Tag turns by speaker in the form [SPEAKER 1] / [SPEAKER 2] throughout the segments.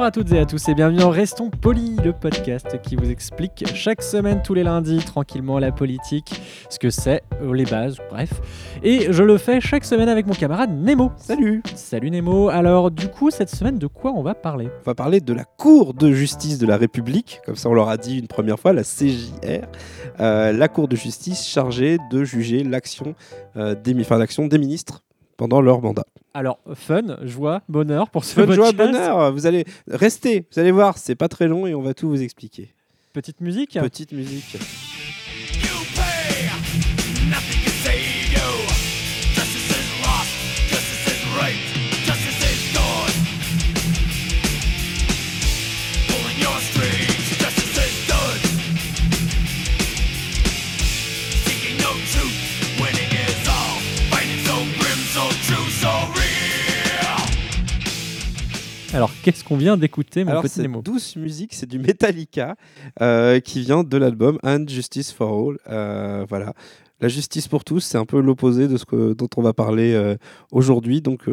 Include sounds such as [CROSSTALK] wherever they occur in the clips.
[SPEAKER 1] Bonjour à toutes et à tous et bienvenue en Restons Polis, le podcast qui vous explique chaque semaine, tous les lundis, tranquillement la politique, ce que c'est, euh, les bases, bref. Et je le fais chaque semaine avec mon camarade Nemo.
[SPEAKER 2] Salut
[SPEAKER 1] Salut Nemo. Alors du coup, cette semaine, de quoi on va parler?
[SPEAKER 2] On va parler de la Cour de justice de la République, comme ça on leur a dit une première fois, la CJR, euh, la Cour de justice chargée de juger l'action euh, des, enfin, l'action des ministres pendant leur mandat.
[SPEAKER 1] Alors, fun, joie, bonheur pour ce
[SPEAKER 2] joie,
[SPEAKER 1] podcast.
[SPEAKER 2] bonheur, vous allez rester, vous allez voir, c'est pas très long et on va tout vous expliquer.
[SPEAKER 1] Petite musique.
[SPEAKER 2] Petite musique.
[SPEAKER 1] Alors, qu'est-ce qu'on vient d'écouter, mon
[SPEAKER 2] Alors
[SPEAKER 1] petit
[SPEAKER 2] cette
[SPEAKER 1] Nemo?
[SPEAKER 2] douce musique, c'est du Metallica euh, qui vient de l'album And Justice for All. Euh, voilà. La justice pour tous, c'est un peu l'opposé de ce que, dont on va parler euh, aujourd'hui. Donc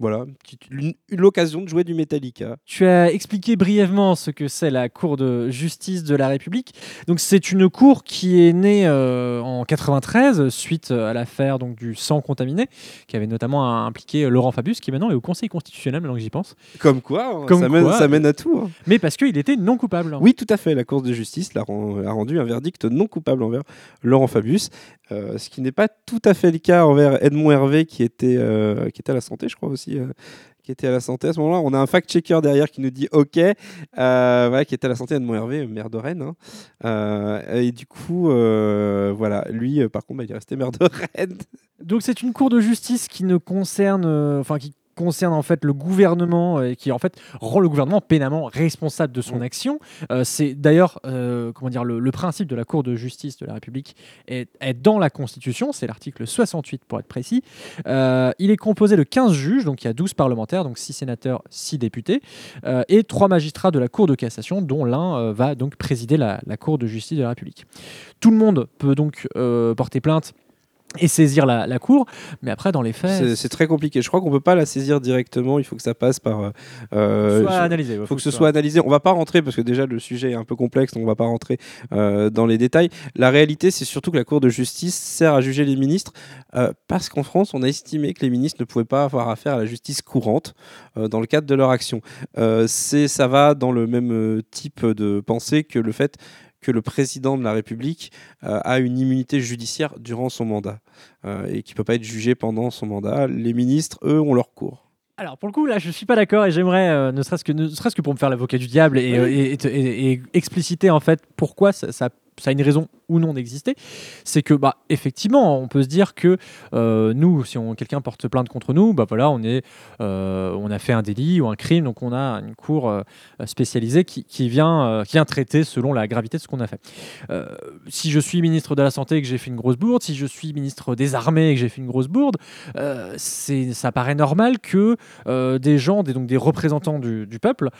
[SPEAKER 2] voilà, une- une- l'occasion de jouer du Metallica.
[SPEAKER 1] Tu as expliqué brièvement ce que c'est la Cour de justice de la République. Donc c'est une cour qui est née euh, en 93 suite à l'affaire donc du sang contaminé qui avait notamment impliqué Laurent Fabius qui maintenant est au Conseil constitutionnel maintenant que j'y pense.
[SPEAKER 2] Comme quoi, hein,
[SPEAKER 1] Comme
[SPEAKER 2] ça, mène,
[SPEAKER 1] quoi.
[SPEAKER 2] ça mène à tout. hein.
[SPEAKER 1] Mais parce qu'il était non coupable.
[SPEAKER 2] Oui, tout à fait. La Cour de justice a rendu un verdict non coupable envers Laurent Fabius, euh, ce qui n'est pas tout à fait le cas envers Edmond Hervé, qui était, euh, qui était à la santé, je crois aussi. Euh, qui était à la santé à ce moment-là. On a un fact-checker derrière qui nous dit OK, euh, voilà, qui était à la santé, Edmond Hervé, maire de Rennes. hein. Euh, et du coup, voilà, lui, par contre, bah, il est resté maire de [LAUGHS] Rennes.
[SPEAKER 1] Donc c'est une cour de justice qui ne concerne, enfin qui concerne en fait le gouvernement euh, et qui en fait rend le gouvernement pénalement responsable de son
[SPEAKER 2] Mm.
[SPEAKER 1] action. Euh, c'est d'ailleurs euh, comment dire le, le principe de la Cour de justice de la République est, est dans la Constitution, c'est l'article 68 pour être précis. Euh, il est composé de 15 juges, donc il y a 12 parlementaires, donc 6 sénateurs, 6 députés, et 3 magistrats de la Cour de cassation, dont l'un va donc présider la, la Cour de justice de la République. Tout le monde peut donc porter plainte et saisir la, la Cour, mais après dans les faits,
[SPEAKER 2] C'est- très compliqué. Je crois qu'on peut pas la saisir directement. Il faut que ça passe par. euh, euh,
[SPEAKER 1] soit analysé. ouais,
[SPEAKER 2] Il faut que ce soit analysé. On va pas rentrer parce que déjà le sujet est un peu complexe, donc on va pas rentrer euh, dans les détails. La réalité, c'est surtout que la Cour de justice sert à juger les ministres euh, parce qu'en France, on a estimé que les ministres ne pouvaient pas avoir affaire à la justice courante dans le cadre de leur action. C'est ça va dans le même type de pensée que le fait que le président de la République euh, a une immunité judiciaire durant son mandat euh, et qui peut pas être jugé pendant son mandat. Les ministres, eux, ont leur cours.
[SPEAKER 1] Alors pour le coup là je suis pas d'accord et j'aimerais euh, ne serait-ce que ne serait-ce que pour me faire l'avocat du diable et, et- et- et- et expliciter en fait pourquoi ça, ça- ça a une raison ou non d'exister, c'est que bah effectivement on peut se dire que euh, nous si quelqu'un porte plainte contre nous bah voilà on est euh, on a fait un délit ou un crime donc on a une cour euh, spécialisée qui, vient traiter selon la gravité de ce qu'on a fait. Si je suis ministre de la santé et que j'ai fait une grosse bourde, si je suis ministre des armées et que j'ai fait une grosse bourde, ça paraît normal que des gens, des, donc des représentants du, du peuple,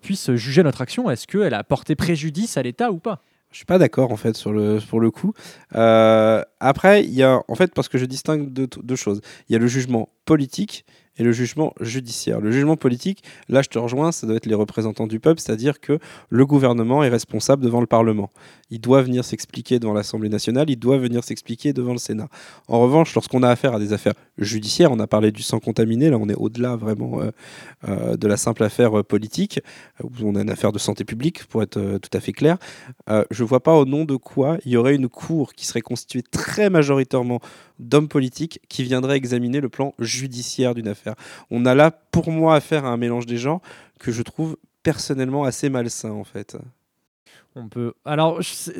[SPEAKER 1] puissent juger notre action. Est-ce qu'elle a porté préjudice à l'État ou pas?
[SPEAKER 2] Je suis pas d'accord en fait sur le pour le coup. Euh, après, il y a en fait parce que je distingue deux, deux choses. Il y a le jugement politique et le jugement judiciaire. Le jugement politique, là je te rejoins, ça doit être les représentants du peuple, c'est-à-dire que le gouvernement est responsable devant le Parlement. Il doit venir s'expliquer devant l'Assemblée nationale, il doit venir s'expliquer devant le Sénat. En revanche, lorsqu'on a affaire à des affaires judiciaires, on a parlé du sang contaminé, là on est au-delà vraiment euh, euh, de la simple affaire euh, politique, où on a une affaire de santé publique, pour être tout à fait clair. Je vois pas au nom de quoi il y aurait une cour qui serait constituée très majoritairement d'hommes politiques qui viendraient examiner le plan judiciaire d'une affaire. On a là, pour moi, affaire à un mélange des genres que je trouve personnellement assez malsain en fait.
[SPEAKER 1] On peut. Alors,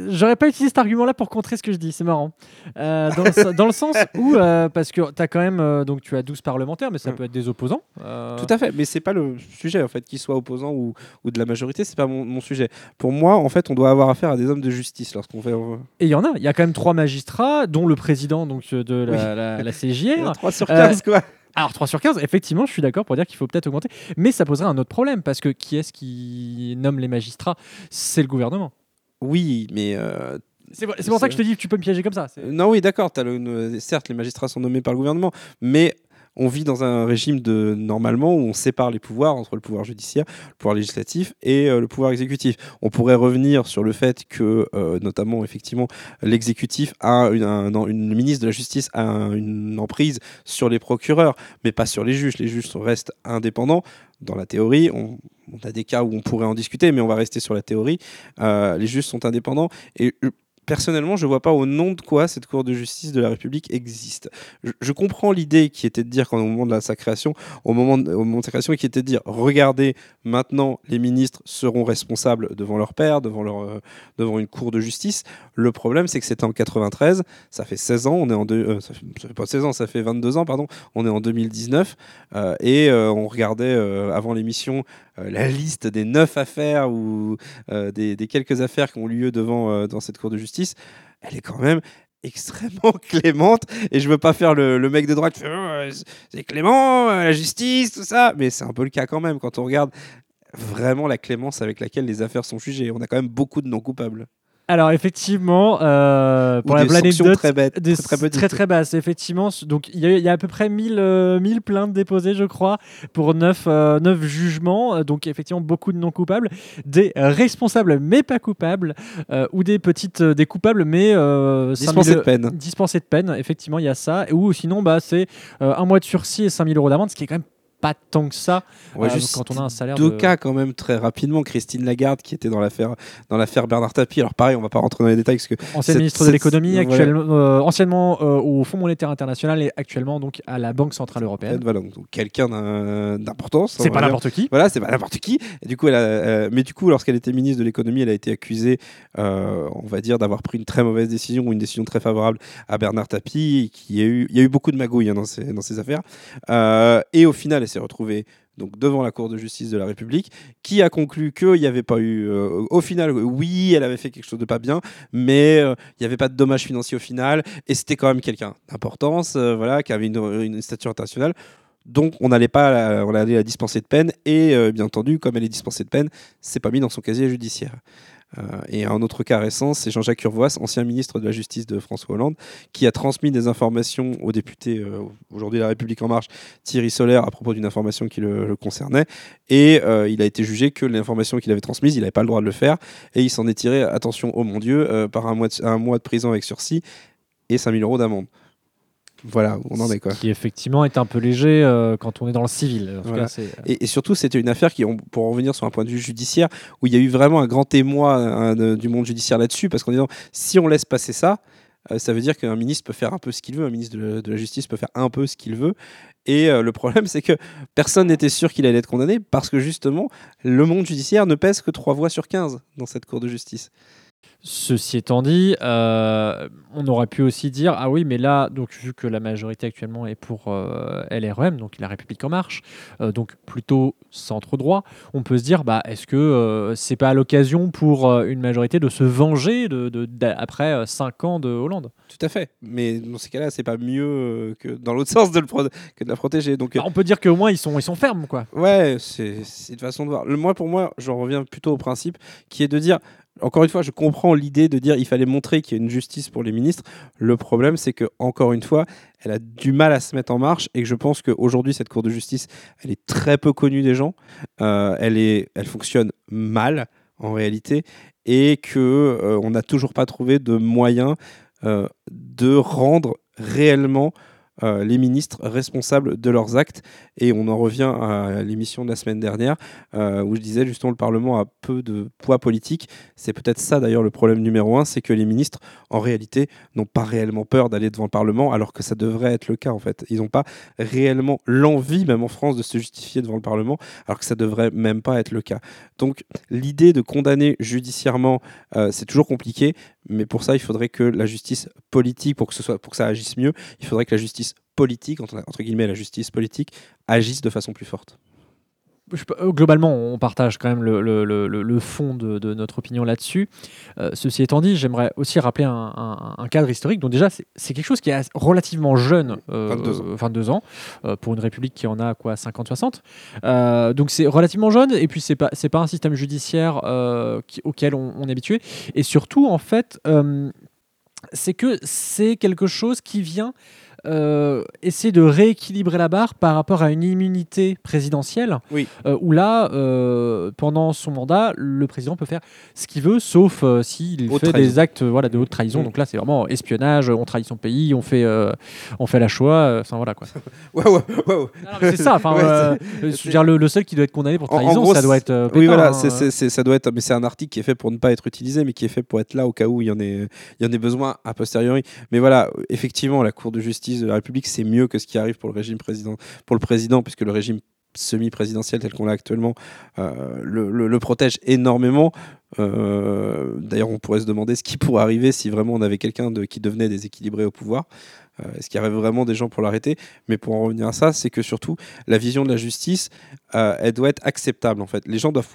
[SPEAKER 1] j'aurais pas utilisé cet argument-là pour contrer ce que je dis. C'est marrant. Euh, dans, le, se- dans le sens où, euh, parce que tu as quand même, euh, donc tu as 12 parlementaires, mais ça
[SPEAKER 2] Mm.
[SPEAKER 1] peut être des opposants.
[SPEAKER 2] Tout à fait, mais c'est pas le sujet en fait, qu'ils soient opposants ou, ou de la majorité, c'est pas mon, mon sujet. Pour moi, en fait, on doit avoir affaire à des hommes de justice lorsqu'on fait.
[SPEAKER 1] Et il y en a. Il y a quand même trois magistrats, dont le président donc de la, la, la CJR.
[SPEAKER 2] 3 [LAUGHS] sur
[SPEAKER 1] Euh,
[SPEAKER 2] 15 quoi.
[SPEAKER 1] Alors 3 sur 15, effectivement, je suis d'accord pour dire qu'il faut peut-être augmenter. Mais ça poserait un autre problème, parce que qui est-ce qui nomme les magistrats? C'est le gouvernement.
[SPEAKER 2] Oui, mais euh,
[SPEAKER 1] C'est pour, ça que je te dis que tu peux me piéger comme ça.
[SPEAKER 2] Non, oui, d'accord. le- certes, les magistrats sont nommés par le gouvernement, mais on vit dans un régime de normalement où on sépare les pouvoirs entre le pouvoir judiciaire, le pouvoir législatif et euh, le pouvoir exécutif. On pourrait revenir sur le fait que, euh, notamment, effectivement, l'exécutif a une, ministre de la Justice a un- une emprise sur les procureurs, mais pas sur les juges. Les juges restent indépendants. Dans la théorie, on, a des cas où on pourrait en discuter, mais on va rester sur la théorie. Euh, les juges sont indépendants et personnellement, je vois pas au nom de quoi cette Cour de justice de la République existe. Je, comprends l'idée qui était de dire, quand, au moment de la, sa création, au moment de, création, qui était de dire, regardez, maintenant, les ministres seront responsables devant leur père, devant, euh, une Cour de justice. Le problème, c'est que c'était en 93, ça fait 16 ans, on est en deux, euh, ça, fait, pas 16 ans, ça fait 22 ans, pardon, on est en 2019, euh, et on regardait avant l'émission la liste des neuf affaires ou des, quelques affaires qui ont lieu devant dans cette Cour de justice, elle est quand même extrêmement [LAUGHS] clémente. Et je veux pas faire le, mec de droite Oh, c'est clément euh, la justice tout ça. Mais c'est un peu le cas quand même quand on regarde vraiment la clémence avec laquelle les affaires sont jugées. On a quand même beaucoup de non coupables
[SPEAKER 1] Alors effectivement, euh, pour
[SPEAKER 2] Ou
[SPEAKER 1] la
[SPEAKER 2] des
[SPEAKER 1] anecdote,
[SPEAKER 2] très bêtes
[SPEAKER 1] des-
[SPEAKER 2] très, très
[SPEAKER 1] très très basses, effectivement. Donc il y, a- il y a à peu près 1000, euh, 1000 plaintes déposées, je crois, pour 9, jugements. Euh, Donc effectivement, beaucoup de non coupables, des euh, responsables mais pas coupables, euh, ou des petites, euh, des coupables mais euh,
[SPEAKER 2] Dispensés
[SPEAKER 1] 5000
[SPEAKER 2] de peine.
[SPEAKER 1] Dispensés de peine, effectivement, il y a ça. Ou sinon, bah, c'est euh, un mois de sursis et 5000 euros d'amende, ce qui est quand même pas tant que ça euh,
[SPEAKER 2] juste
[SPEAKER 1] quand on a un salaire
[SPEAKER 2] deux
[SPEAKER 1] de...
[SPEAKER 2] cas quand même très rapidement Christine Lagarde qui était dans l'affaire dans l'affaire Bernard Tapie alors pareil on va pas rentrer dans les détails parce que
[SPEAKER 1] Ancienne ministre de l'économie, actuellement, euh, anciennement euh, au Fonds monétaire international et actuellement donc à la Banque centrale européenne.
[SPEAKER 2] voilà, donc quelqu'un d'importance
[SPEAKER 1] C'est pas n'importe qui.
[SPEAKER 2] Voilà, c'est pas n'importe qui. Et du coup, elle a, mais du coup, lorsqu'elle était ministre de l'économie, elle a été accusée, on va dire, d'avoir pris une très mauvaise décision ou une décision très favorable à Bernard Tapie. Qui a eu, il y a eu beaucoup de magouilles hein, dans, ces, dans ces affaires. Et au final, s'est retrouvée donc devant la Cour de justice de la République, qui a conclu qu'il n'y avait pas eu. euh, au final, oui, elle avait fait quelque chose de pas bien, mais euh, il n'y avait pas de dommages financiers au final, et c'était quand même quelqu'un d'importance, euh, voilà, qui avait une, une stature internationale. Donc on n'allait pas, la- on allait la dispenser de peine et bien entendu, comme elle est dispensée de peine, c'est pas mis dans son casier judiciaire. Euh, et un autre cas récent, c'est Jean-Jacques Urvoas, ancien ministre de la Justice de François Hollande, qui a transmis des informations au député euh, aujourd'hui La République en Marche, Thierry Solaire, à propos d'une information qui le, concernait. Et euh, il a été jugé que l'information qu'il avait transmise, il n'avait pas le droit de le faire. Et il s'en est tiré, attention, oh mon Dieu, par un mois, de, un mois de prison avec sursis et 5000 euros d'amende. Voilà, on en est quoi.
[SPEAKER 1] Qui effectivement est un peu léger euh, quand on est dans le civil. En tout
[SPEAKER 2] Voilà.
[SPEAKER 1] cas, c'est-
[SPEAKER 2] Et, et surtout, c'était une affaire qui, on- pour en revenir sur un point de vue judiciaire, où il y a eu vraiment un grand témoin hein, de- du monde judiciaire là-dessus, parce qu'en disant, si on laisse passer ça, euh, ça veut dire qu'un ministre peut faire un peu ce qu'il veut, un ministre de, la- de la Justice peut faire un peu ce qu'il veut. Et euh, le problème, c'est que personne n'était sûr qu'il allait être condamné, parce que justement, le monde judiciaire ne pèse que 3 voix sur 15 dans cette Cour de justice.
[SPEAKER 1] Ceci étant dit, euh, on aurait pu aussi dire ah oui, mais là, donc vu que la majorité actuellement est pour euh, LREM, donc la République en marche, euh, donc plutôt centre droit, on peut se dire bah est-ce que euh, c'est pas l'occasion pour une majorité de se venger de, après 5 ans de Hollande?
[SPEAKER 2] Tout à fait. Mais dans ces cas-là, c'est pas mieux que dans l'autre [LAUGHS] sens de le que de la protéger. Donc,
[SPEAKER 1] Bah, On peut dire qu'au moins ils sont ils sont fermes quoi.
[SPEAKER 2] Ouais, c'est c'est une façon de voir. Le, moi, pour moi, j'en reviens plutôt au principe qui est de dire, encore une fois, je comprends l'idée de dire il fallait montrer qu'il y a une justice pour les ministres. Le problème, c'est que encore une fois, elle a du mal à se mettre en marche et que je pense qu'aujourd'hui, cette Cour de justice, elle est très peu connue des gens. Euh, elle, est, elle fonctionne mal en réalité et que euh, on n'a toujours pas trouvé de moyen euh, de rendre réellement euh, les ministres responsables de leurs actes. Et on en revient à l'émission de la semaine dernière euh, où je disais justement le Parlement a peu de poids politique. C'est peut-être ça d'ailleurs le problème numéro un, c'est que les ministres en réalité n'ont pas réellement peur d'aller devant le Parlement alors que ça devrait être le cas en fait. Ils n'ont pas réellement l'envie, même en France, de se justifier devant le Parlement alors que ça devrait même pas être le cas. Donc l'idée de condamner judiciairement, euh, c'est toujours compliqué, mais pour ça il faudrait que la justice politique, pour que, ce soit, pour que ça agisse mieux, il faudrait que la justice politique, entre, entre guillemets la justice politique, agisse de façon plus forte.
[SPEAKER 1] Euh, globalement, on partage quand même le, le- le- fond de, de notre opinion là-dessus. Euh, ceci étant dit, j'aimerais aussi rappeler un, un- un cadre historique. Donc déjà, c'est c'est quelque chose qui est relativement jeune, euh,
[SPEAKER 2] 22 ans.
[SPEAKER 1] 22 ans, euh, pour une république qui en a quoi 50-60. Euh, donc c'est relativement jeune, et puis c'est pas c'est pas un système judiciaire euh, qui- auquel on, on est habitué. Et surtout, en fait, euh, c'est que c'est quelque chose qui vient euh, essayer de rééquilibrer la barre par rapport à une immunité présidentielle,
[SPEAKER 2] Oui.
[SPEAKER 1] euh, où là, euh, pendant son mandat, le président peut faire ce qu'il veut, sauf s'il fait
[SPEAKER 2] trahison.
[SPEAKER 1] des actes voilà, de haute trahison.
[SPEAKER 2] Mm.
[SPEAKER 1] Donc là, c'est vraiment espionnage, on trahit son pays, on fait, on fait la Shoah, enfin voilà quoi. [LAUGHS] C'est ça, [LAUGHS]
[SPEAKER 2] Ouais,
[SPEAKER 1] je veux dire, le, le seul qui doit être condamné pour
[SPEAKER 2] En- en
[SPEAKER 1] trahison,
[SPEAKER 2] gros,
[SPEAKER 1] ça doit être.
[SPEAKER 2] Oui, voilà,
[SPEAKER 1] hein,
[SPEAKER 2] ça doit être, mais c'est un article qui est fait pour ne pas être utilisé, mais qui est fait pour être là au cas où il y en ait, il y en ait besoin a posteriori. Mais voilà, effectivement, la Cour de justice de la République, c'est mieux que ce qui arrive pour le régime président, pour le président, puisque le régime semi-présidentiel tel qu'on l'a actuellement euh, le, protège énormément. Euh, D'ailleurs, on pourrait se demander ce qui pourrait arriver si vraiment on avait quelqu'un qui devenait déséquilibré au pouvoir. Euh, Est-ce qu'il y aurait vraiment des gens pour l'arrêter? Mais pour en revenir à ça, c'est que surtout, la vision de la justice, elle doit être acceptable en fait. Les gens doivent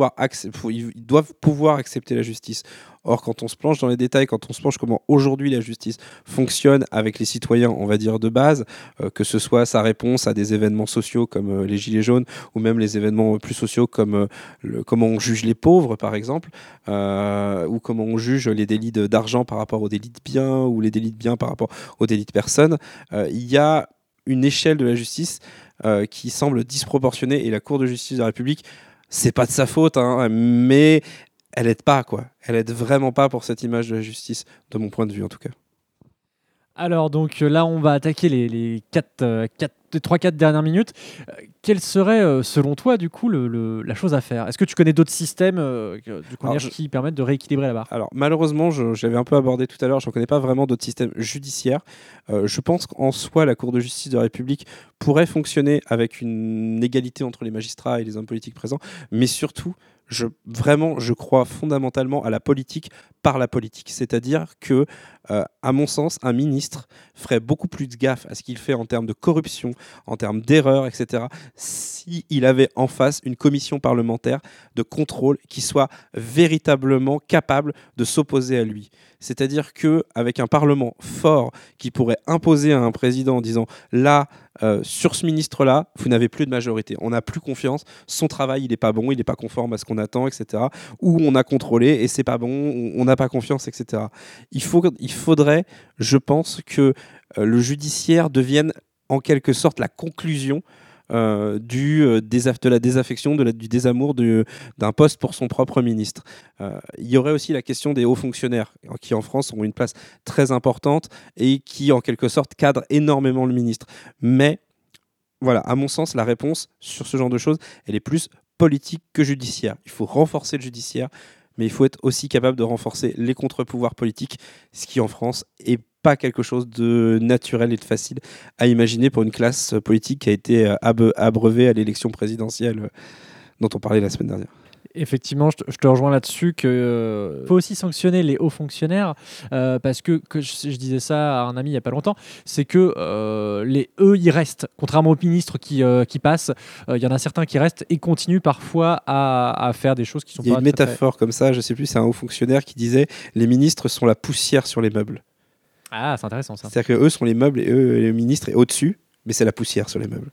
[SPEAKER 2] ils doivent pouvoir accepter la justice. Or, quand on se plonge dans les détails, quand on se plonge comment aujourd'hui la justice fonctionne avec les citoyens, on va dire de base, euh, que ce soit sa réponse à des événements sociaux comme euh, les gilets jaunes ou même les événements plus sociaux comme euh, comment on juge les pauvres par exemple, euh, ou comment on juge les délits d'argent par rapport aux délits de biens ou les délits de biens par rapport aux délits de personnes, euh, il y a une échelle de la justice euh, qui semble disproportionnée et la Cour de justice de la République, c'est pas de sa faute, hein, mais elle aide pas quoi. Elle aide vraiment pas pour cette image de la justice, de mon point de vue en tout cas.
[SPEAKER 1] Alors, donc euh, là, on va attaquer les, les 3-4 dernières minutes. Euh, quelle serait, euh, selon toi, du coup, le- le- la chose à faire? Est-ce que tu connais d'autres systèmes euh, que- du coup,
[SPEAKER 2] Alors, je-
[SPEAKER 1] qui permettent de rééquilibrer la barre?
[SPEAKER 2] Alors malheureusement, je, je l'avais un peu abordé tout à l'heure, je ne connais pas vraiment d'autres systèmes judiciaires. Euh, je pense qu'en soi, la Cour de justice de la République pourrait fonctionner avec une égalité entre les magistrats et les hommes politiques présents, mais surtout, je, vraiment, je crois fondamentalement à la politique par la politique. C'est-à-dire que, euh, à mon sens, un ministre ferait beaucoup plus de gaffe à ce qu'il fait en termes de corruption, en termes d'erreurs, etc., s'il avait en face une commission parlementaire de contrôle qui soit véritablement capable de s'opposer à lui. C'est-à-dire que avec un parlement fort qui pourrait imposer à un président en disant là euh, sur ce ministre-là, vous n'avez plus de majorité, on n'a plus confiance, son travail il n'est pas bon, il n'est pas conforme à ce qu'on attend, etc. Ou on a contrôlé et c'est pas bon, on n'a pas confiance, etc. Il, faut, faudrait, je pense, que euh, le judiciaire devienne en quelque sorte la conclusion euh, du, euh, de la désaffection, de la- du désamour du- d'un poste pour son propre ministre. Il y aurait aussi la question des hauts fonctionnaires, qui en France ont une place très importante et qui, en quelque sorte, cadrent énormément le ministre. Mais, voilà, à mon sens, la réponse sur ce genre de choses, elle est plus politique que judiciaire. Il faut renforcer le judiciaire, mais il faut être aussi capable de renforcer les contre-pouvoirs politiques, ce qui en France est pas quelque chose de naturel et de facile à imaginer pour une classe politique qui a été euh, abreuvée à l'élection présidentielle euh, dont on parlait la semaine dernière.
[SPEAKER 1] Effectivement, je te, je te rejoins là-dessus que euh, faut aussi sanctionner les hauts fonctionnaires euh, parce que, que je, je disais ça à un ami il y a pas longtemps, c'est que euh, les eux ils restent, contrairement aux ministres qui, euh, qui passent, euh, il y en a certains qui restent et continuent parfois à, à faire des choses qui sont
[SPEAKER 2] Il y a
[SPEAKER 1] pas
[SPEAKER 2] une
[SPEAKER 1] très-
[SPEAKER 2] métaphore comme ça, je sais plus, c'est un haut fonctionnaire qui disait les ministres sont la poussière sur les meubles.
[SPEAKER 1] Ah, c'est intéressant ça.
[SPEAKER 2] C'est-à-dire que eux sont les meubles et eux, les ministres, est au-dessus, mais c'est la poussière sur les meubles.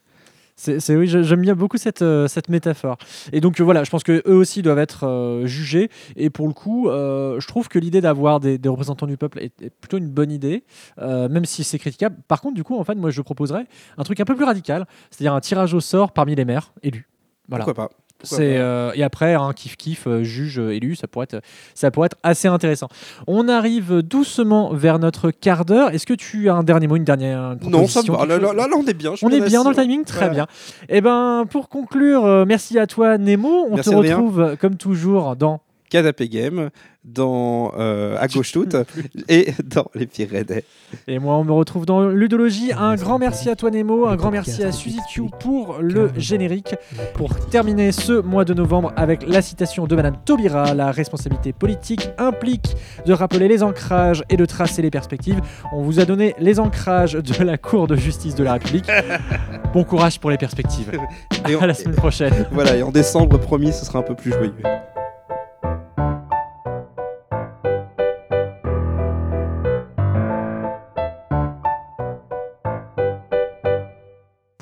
[SPEAKER 1] C'est, oui, j'aime bien beaucoup cette, euh, métaphore. Et donc euh, voilà, je pense que eux aussi doivent être euh, jugés. Et pour le coup, je trouve que l'idée d'avoir des, représentants du peuple est, plutôt une bonne idée, même si c'est critiquable. Par contre, du coup, en fait, moi, je proposerais un truc un peu plus radical, c'est-à-dire un tirage au sort parmi les maires élus.
[SPEAKER 2] Pourquoi pas?
[SPEAKER 1] C'est euh, et après un kiff kiff euh, juge euh, élu, ça pourrait être ça pourrait être assez intéressant. On arrive doucement vers notre quart d'heure. Est-ce que tu as un dernier mot, une dernière une
[SPEAKER 2] Non, ça va. Là, là, on est bien. je
[SPEAKER 1] On est bien dans le timing, très bien. Et ben pour conclure, merci à toi Nemo. On
[SPEAKER 2] Merci,
[SPEAKER 1] te retrouve comme toujours dans
[SPEAKER 2] Canapé Game, dans euh, À gauche toute et dans Les Pyrénées.
[SPEAKER 1] et moi on me retrouve dans Ludologie. Un grand merci à toi Nemo, un grand merci à Suzy Q pour le générique. Pour terminer ce mois de novembre avec la citation de Madame Taubira, la responsabilité politique implique de rappeler les ancrages et de tracer les perspectives. On vous a donné les ancrages de la Cour de justice de la République. [LAUGHS] Bon courage pour les perspectives.
[SPEAKER 2] Et on-
[SPEAKER 1] À la semaine prochaine. [LAUGHS]
[SPEAKER 2] Voilà, et en décembre, promis, ce sera un peu plus joyeux.